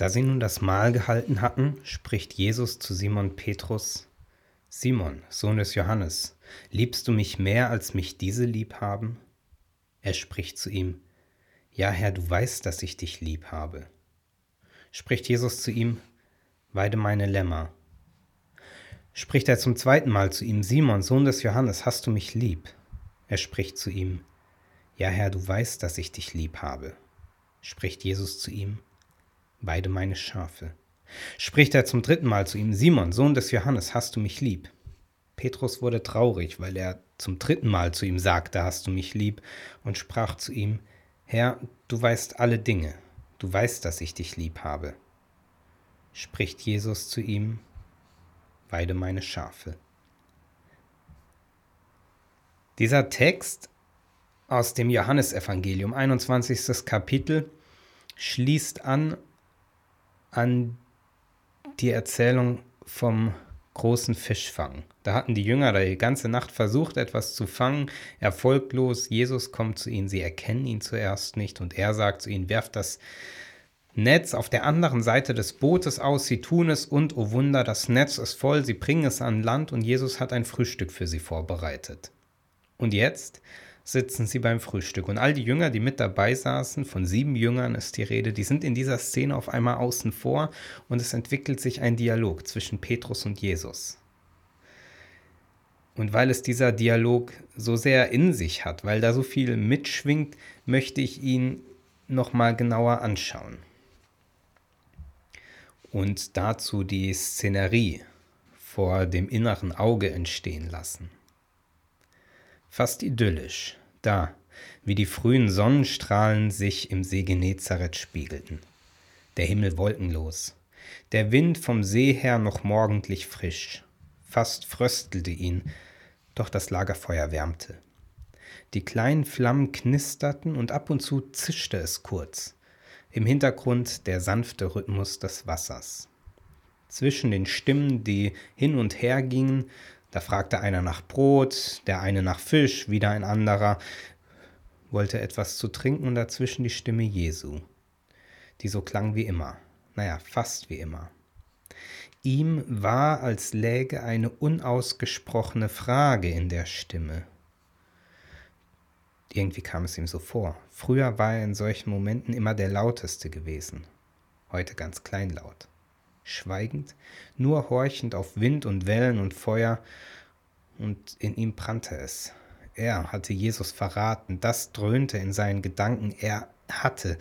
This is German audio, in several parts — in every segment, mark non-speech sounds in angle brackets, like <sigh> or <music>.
Da sie nun das Mahl gehalten hatten, spricht Jesus zu Simon Petrus, Simon, Sohn des Johannes, liebst du mich mehr, als mich diese lieb haben? Er spricht zu ihm, Ja, Herr, du weißt, dass ich dich lieb habe. Spricht Jesus zu ihm, Weide meine Lämmer. Spricht er zum zweiten Mal zu ihm, Simon, Sohn des Johannes, hast du mich lieb? Er spricht zu ihm, Ja, Herr, du weißt, dass ich dich lieb habe. Spricht Jesus zu ihm, weide meine Schafe. Spricht er zum dritten Mal zu ihm, Simon, Sohn des Johannes, hast du mich lieb? Petrus wurde traurig, weil er zum dritten Mal zu ihm sagte, hast du mich lieb, und sprach zu ihm, Herr, du weißt alle Dinge, du weißt, dass ich dich lieb habe. Spricht Jesus zu ihm, weide meine Schafe. Dieser Text aus dem Johannesevangelium, 21. Kapitel, schließt an an die Erzählung vom großen Fischfang. Da hatten die Jünger die ganze Nacht versucht, etwas zu fangen, erfolglos. Jesus kommt zu ihnen, sie erkennen ihn zuerst nicht. Und er sagt zu ihnen, werft das Netz auf der anderen Seite des Bootes aus, sie tun es. Und, oh Wunder, das Netz ist voll, sie bringen es an Land. Und Jesus hat ein Frühstück für sie vorbereitet. Und jetzt sitzen sie beim Frühstück. Und all die Jünger, die mit dabei saßen, von sieben Jüngern ist die Rede, die sind in dieser Szene auf einmal außen vor und es entwickelt sich ein Dialog zwischen Petrus und Jesus. Und weil es dieser Dialog so sehr in sich hat, weil da so viel mitschwingt, möchte ich ihn nochmal genauer anschauen. Und dazu die Szenerie vor dem inneren Auge entstehen lassen fast idyllisch, da, wie die frühen Sonnenstrahlen sich im See Genezareth spiegelten. Der Himmel wolkenlos, der Wind vom See her noch morgendlich frisch, fast fröstelte ihn, doch das Lagerfeuer wärmte. Die kleinen Flammen knisterten und ab und zu zischte es kurz. Im Hintergrund der sanfte Rhythmus des Wassers. Zwischen den Stimmen, die hin und her gingen, da fragte einer nach Brot, der eine nach Fisch, wieder ein anderer wollte etwas zu trinken und dazwischen die Stimme Jesu, die so klang wie immer, naja, fast wie immer. Ihm war, als läge eine unausgesprochene Frage in der Stimme. Irgendwie kam es ihm so vor. Früher war er in solchen Momenten immer der lauteste gewesen, heute ganz kleinlaut schweigend, nur horchend auf Wind und Wellen und Feuer, und in ihm brannte es. Er hatte Jesus verraten, das dröhnte in seinen Gedanken, er hatte,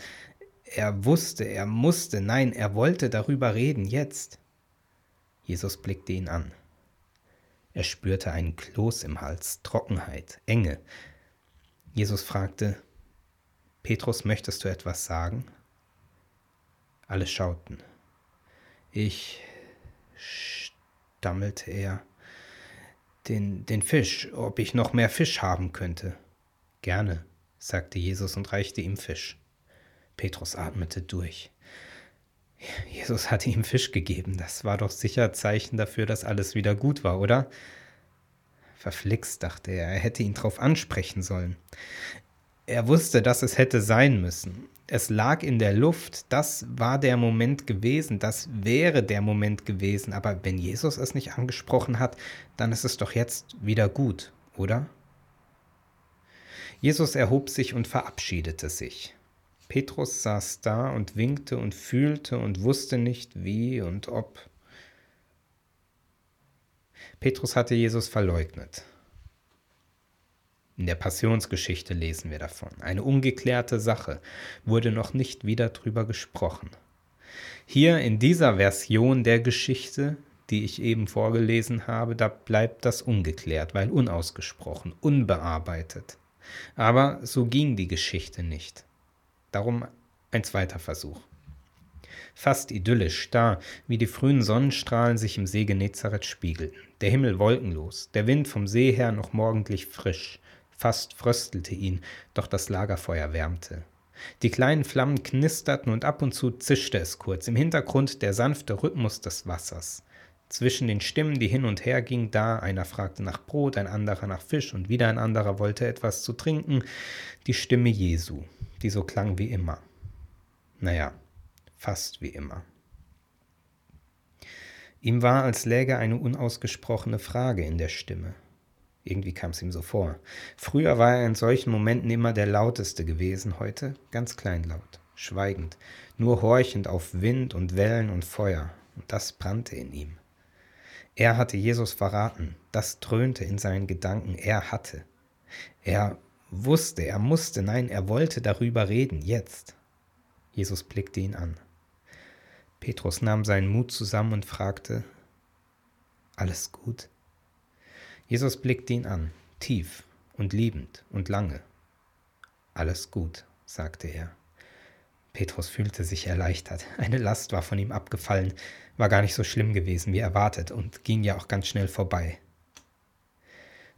er wusste, er musste, nein, er wollte darüber reden, jetzt. Jesus blickte ihn an. Er spürte einen Kloß im Hals, Trockenheit, Enge. Jesus fragte, Petrus, möchtest du etwas sagen? Alle schauten. Ich, stammelte er, den, den Fisch, ob ich noch mehr Fisch haben könnte. Gerne, sagte Jesus und reichte ihm Fisch. Petrus atmete durch. Jesus hatte ihm Fisch gegeben. Das war doch sicher Zeichen dafür, dass alles wieder gut war, oder? Verflixt, dachte er, er hätte ihn drauf ansprechen sollen. Er wusste, dass es hätte sein müssen es lag in der Luft, das war der Moment gewesen, das wäre der Moment gewesen. Aber wenn Jesus es nicht angesprochen hat, dann ist es doch jetzt wieder gut, oder? Jesus erhob sich und verabschiedete sich. Petrus saß da und winkte und fühlte und wusste nicht wie und ob. Petrus hatte Jesus verleugnet. Der Passionsgeschichte lesen wir davon. Eine ungeklärte Sache wurde noch nicht wieder drüber gesprochen. Hier in dieser Version der Geschichte, die ich eben vorgelesen habe, da bleibt das ungeklärt, weil unausgesprochen, unbearbeitet. Aber so ging die Geschichte nicht. Darum ein zweiter Versuch. Fast idyllisch, da, wie die frühen Sonnenstrahlen sich im See Genezareth spiegelten, der Himmel wolkenlos, der Wind vom See her noch morgendlich frisch, Fast fröstelte ihn, doch das Lagerfeuer wärmte. Die kleinen Flammen knisterten und ab und zu zischte es kurz, im Hintergrund der sanfte Rhythmus des Wassers. Zwischen den Stimmen, die hin und her gingen, da einer fragte nach Brot, ein anderer nach Fisch und wieder ein anderer wollte etwas zu trinken, die Stimme Jesu, die so klang wie immer. Naja, fast wie immer. Ihm war, als läge eine unausgesprochene Frage in der Stimme. Irgendwie kam es ihm so vor. Früher war er in solchen Momenten immer der lauteste gewesen, heute ganz kleinlaut, schweigend, nur horchend auf Wind und Wellen und Feuer, und das brannte in ihm. Er hatte Jesus verraten, das dröhnte in seinen Gedanken, er hatte. Er wusste, er musste, nein, er wollte darüber reden, jetzt. Jesus blickte ihn an. Petrus nahm seinen Mut zusammen und fragte, Alles gut? Jesus blickte ihn an, tief und liebend und lange. Alles gut, sagte er. Petrus fühlte sich erleichtert. Eine Last war von ihm abgefallen, war gar nicht so schlimm gewesen wie erwartet und ging ja auch ganz schnell vorbei.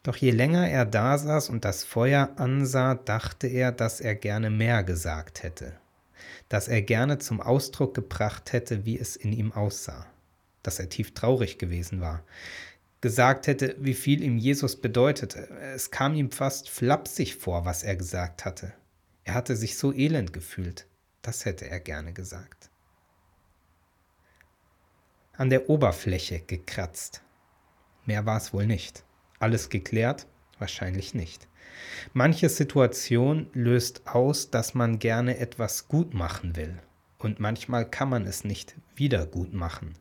Doch je länger er da saß und das Feuer ansah, dachte er, dass er gerne mehr gesagt hätte das er gerne zum Ausdruck gebracht hätte, wie es in ihm aussah, dass er tief traurig gewesen war, gesagt hätte, wie viel ihm Jesus bedeutete. Es kam ihm fast flapsig vor, was er gesagt hatte. Er hatte sich so elend gefühlt, das hätte er gerne gesagt. An der Oberfläche gekratzt. Mehr war es wohl nicht. Alles geklärt? Wahrscheinlich nicht. Manche Situation löst aus, dass man gerne etwas gut machen will. Und manchmal kann man es nicht wieder gut machen.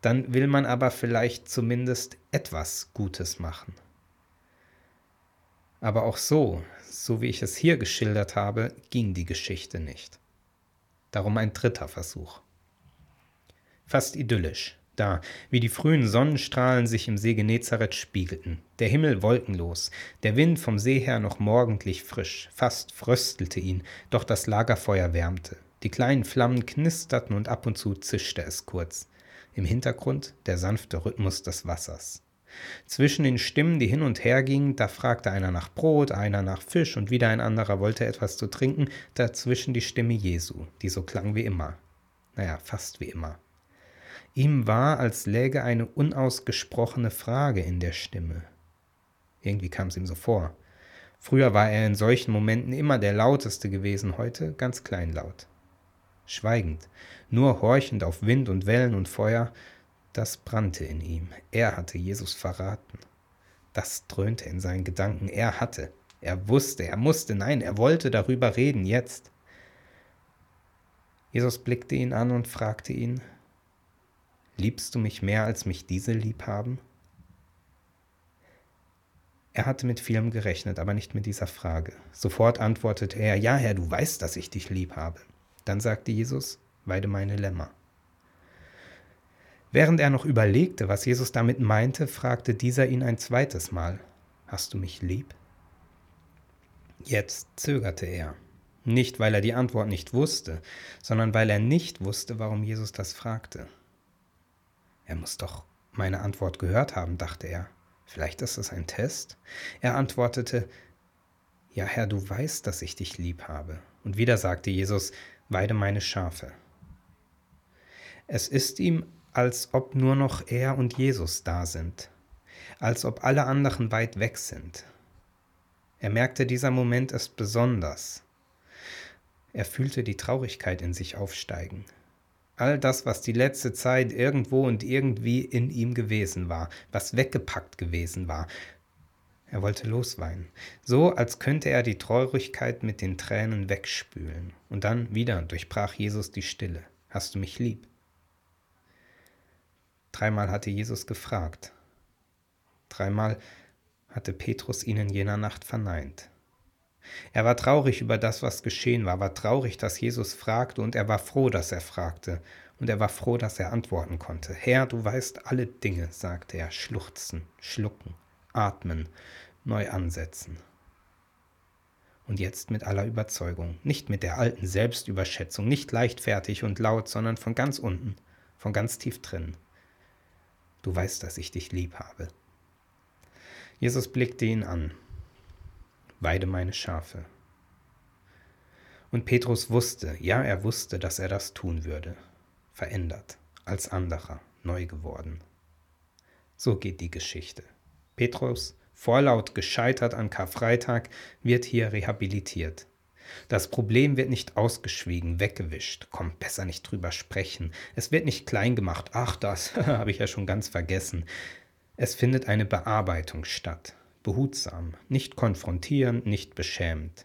Dann will man aber vielleicht zumindest etwas Gutes machen. Aber auch so, so wie ich es hier geschildert habe, ging die Geschichte nicht. Darum ein dritter Versuch. Fast idyllisch da, wie die frühen Sonnenstrahlen sich im See Genezareth spiegelten, der Himmel wolkenlos, der Wind vom See her noch morgendlich frisch, fast fröstelte ihn, doch das Lagerfeuer wärmte. Die kleinen Flammen knisterten und ab und zu zischte es kurz. Im Hintergrund der sanfte Rhythmus des Wassers. Zwischen den Stimmen, die hin und her gingen, da fragte einer nach Brot, einer nach Fisch und wieder ein anderer wollte etwas zu trinken, dazwischen die Stimme Jesu, die so klang wie immer. Naja, fast wie immer. Ihm war, als läge eine unausgesprochene Frage in der Stimme. Irgendwie kam es ihm so vor. Früher war er in solchen Momenten immer der lauteste gewesen, heute ganz kleinlaut. Schweigend, nur horchend auf Wind und Wellen und Feuer, das brannte in ihm. Er hatte Jesus verraten. Das dröhnte in seinen Gedanken. Er hatte, er wusste, er musste, nein, er wollte darüber reden, jetzt. Jesus blickte ihn an und fragte ihn, Liebst du mich mehr, als mich diese lieb haben? Er hatte mit vielem gerechnet, aber nicht mit dieser Frage. Sofort antwortete er, Ja, Herr, du weißt, dass ich dich lieb habe. Dann sagte Jesus, Weide meine Lämmer. Während er noch überlegte, was Jesus damit meinte, fragte dieser ihn ein zweites Mal, Hast du mich lieb? Jetzt zögerte er. Nicht, weil er die Antwort nicht wusste, sondern weil er nicht wusste, warum Jesus das fragte. Er muss doch meine Antwort gehört haben, dachte er. Vielleicht ist es ein Test? Er antwortete, Ja, Herr, du weißt, dass ich dich lieb habe. Und wieder sagte Jesus, Weide meine Schafe. Es ist ihm, als ob nur noch er und Jesus da sind, als ob alle anderen weit weg sind. Er merkte, dieser Moment ist besonders. Er fühlte die Traurigkeit in sich aufsteigen all das, was die letzte Zeit irgendwo und irgendwie in ihm gewesen war, was weggepackt gewesen war. Er wollte losweinen, so als könnte er die Traurigkeit mit den Tränen wegspülen. Und dann wieder durchbrach Jesus die Stille. Hast du mich lieb? Dreimal hatte Jesus gefragt. Dreimal hatte Petrus ihn in jener Nacht verneint. Er war traurig über das, was geschehen war, war traurig, dass Jesus fragte, und er war froh, dass er fragte, und er war froh, dass er antworten konnte. Herr, du weißt alle Dinge, sagte er, schluchzen, schlucken, atmen, neu ansetzen. Und jetzt mit aller Überzeugung, nicht mit der alten Selbstüberschätzung, nicht leichtfertig und laut, sondern von ganz unten, von ganz tief drin. Du weißt, dass ich dich lieb habe. Jesus blickte ihn an, weide meine Schafe. Und Petrus wusste, ja, er wusste, dass er das tun würde, verändert, als anderer, neu geworden. So geht die Geschichte. Petrus, vorlaut gescheitert an Karfreitag, wird hier rehabilitiert. Das Problem wird nicht ausgeschwiegen, weggewischt. Komm, besser nicht drüber sprechen. Es wird nicht klein gemacht. Ach, das <laughs> habe ich ja schon ganz vergessen. Es findet eine Bearbeitung statt. Behutsam, nicht konfrontierend, nicht beschämend.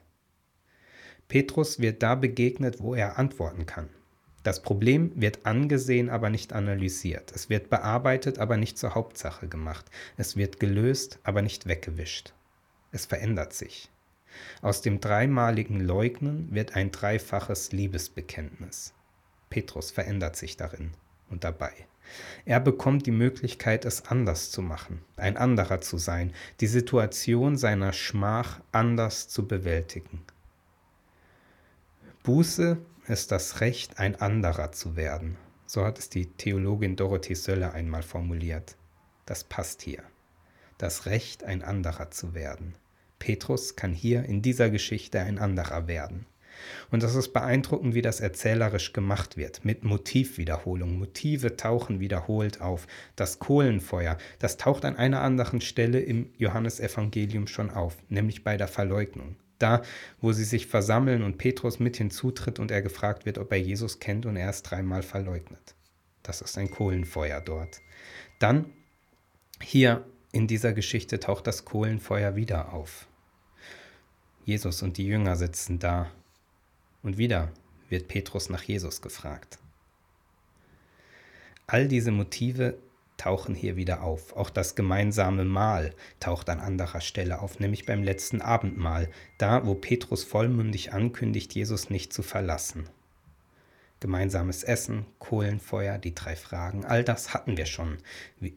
Petrus wird da begegnet, wo er antworten kann. Das Problem wird angesehen, aber nicht analysiert. Es wird bearbeitet, aber nicht zur Hauptsache gemacht. Es wird gelöst, aber nicht weggewischt. Es verändert sich. Aus dem dreimaligen Leugnen wird ein dreifaches Liebesbekenntnis. Petrus verändert sich darin und dabei. Er bekommt die Möglichkeit, es anders zu machen, ein anderer zu sein, die Situation seiner Schmach anders zu bewältigen. Buße ist das Recht, ein anderer zu werden. So hat es die Theologin Dorothee Sölle einmal formuliert. Das passt hier. Das Recht, ein anderer zu werden. Petrus kann hier in dieser Geschichte ein anderer werden. Und das ist beeindruckend, wie das erzählerisch gemacht wird, mit Motivwiederholung. Motive tauchen wiederholt auf. Das Kohlenfeuer, das taucht an einer anderen Stelle im Johannesevangelium schon auf, nämlich bei der Verleugnung da, wo sie sich versammeln und Petrus mit hinzutritt und er gefragt wird, ob er Jesus kennt und er es dreimal verleugnet. Das ist ein Kohlenfeuer dort. Dann hier in dieser Geschichte taucht das Kohlenfeuer wieder auf. Jesus und die Jünger sitzen da und wieder wird Petrus nach Jesus gefragt. All diese Motive tauchen hier wieder auf. Auch das gemeinsame Mahl taucht an anderer Stelle auf, nämlich beim letzten Abendmahl, da wo Petrus vollmündig ankündigt, Jesus nicht zu verlassen. Gemeinsames Essen, Kohlenfeuer, die drei Fragen, all das hatten wir schon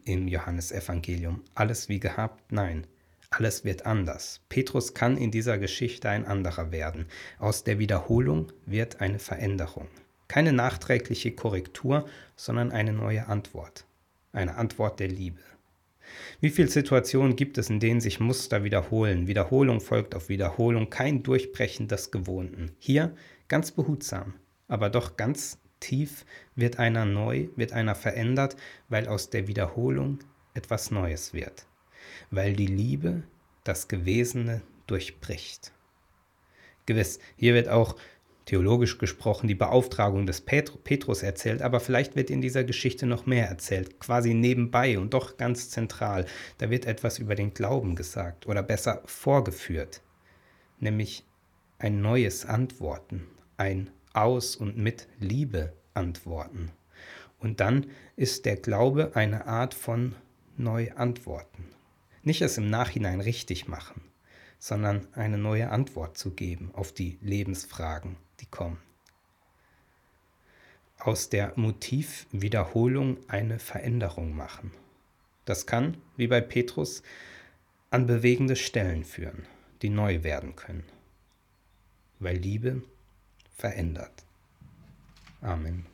im Johannesevangelium. Alles wie gehabt? Nein. Alles wird anders. Petrus kann in dieser Geschichte ein anderer werden. Aus der Wiederholung wird eine Veränderung. Keine nachträgliche Korrektur, sondern eine neue Antwort eine Antwort der Liebe. Wie viele Situationen gibt es, in denen sich Muster wiederholen? Wiederholung folgt auf Wiederholung, kein Durchbrechen des Gewohnten. Hier ganz behutsam, aber doch ganz tief wird einer neu, wird einer verändert, weil aus der Wiederholung etwas Neues wird. Weil die Liebe das Gewesene durchbricht. Gewiss, hier wird auch theologisch gesprochen die Beauftragung des Petrus erzählt, aber vielleicht wird in dieser Geschichte noch mehr erzählt, quasi nebenbei und doch ganz zentral. Da wird etwas über den Glauben gesagt oder besser vorgeführt, nämlich ein neues Antworten, ein aus und mit Liebe antworten. Und dann ist der Glaube eine Art von Neuantworten. Nicht es im Nachhinein richtig machen, sondern eine neue Antwort zu geben auf die Lebensfragen kommen. Aus der Motivwiederholung eine Veränderung machen. Das kann, wie bei Petrus, an bewegende Stellen führen, die neu werden können. Weil Liebe verändert. Amen.